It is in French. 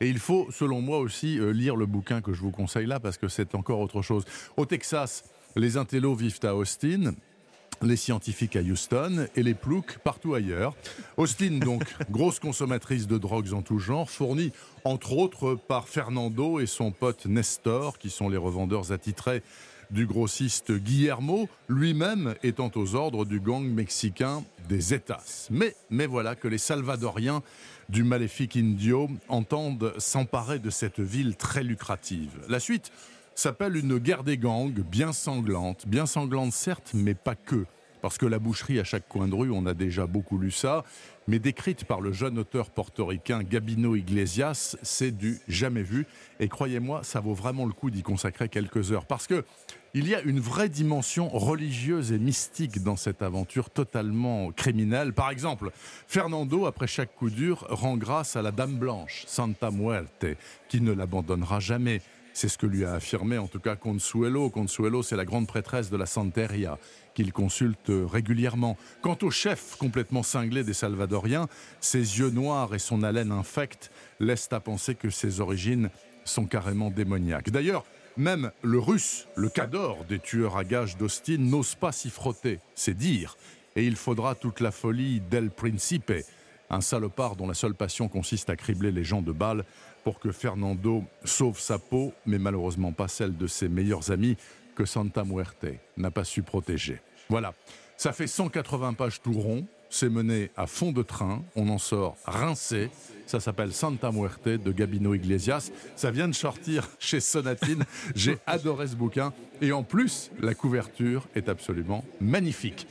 Et il faut, selon moi aussi, euh, lire le bouquin que je vous conseille là, parce que c'est encore autre chose. Au Texas, les intellos vivent à Austin les scientifiques à Houston et les ploucs partout ailleurs. Austin, donc, grosse consommatrice de drogues en tout genre, fournie entre autres par Fernando et son pote Nestor, qui sont les revendeurs attitrés du grossiste Guillermo, lui-même étant aux ordres du gang mexicain des. Mais, mais voilà que les Salvadoriens du maléfique Indio entendent s'emparer de cette ville très lucrative. La suite s'appelle une guerre des gangs bien sanglante, bien sanglante certes, mais pas que. Parce que la boucherie à chaque coin de rue, on a déjà beaucoup lu ça, mais décrite par le jeune auteur portoricain Gabino Iglesias, c'est du jamais vu. Et croyez-moi, ça vaut vraiment le coup d'y consacrer quelques heures. Parce que il y a une vraie dimension religieuse et mystique dans cette aventure totalement criminelle. Par exemple, Fernando, après chaque coup dur, rend grâce à la Dame Blanche, Santa Muerte, qui ne l'abandonnera jamais. C'est ce que lui a affirmé en tout cas Consuelo. Consuelo, c'est la grande prêtresse de la Santeria qu'il consulte régulièrement. Quant au chef complètement cinglé des Salvadoriens, ses yeux noirs et son haleine infecte laissent à penser que ses origines sont carrément démoniaques. D'ailleurs, même le russe, le cador des tueurs à gages d'Austin, n'ose pas s'y frotter, c'est dire. Et il faudra toute la folie d'El Principe, un salopard dont la seule passion consiste à cribler les gens de balle pour que Fernando sauve sa peau, mais malheureusement pas celle de ses meilleurs amis que Santa Muerte n'a pas su protéger. Voilà, ça fait 180 pages tout rond, c'est mené à fond de train, on en sort rincé. Ça s'appelle Santa Muerte de Gabino Iglesias. Ça vient de sortir chez Sonatine. J'ai adoré ce bouquin. Et en plus, la couverture est absolument magnifique.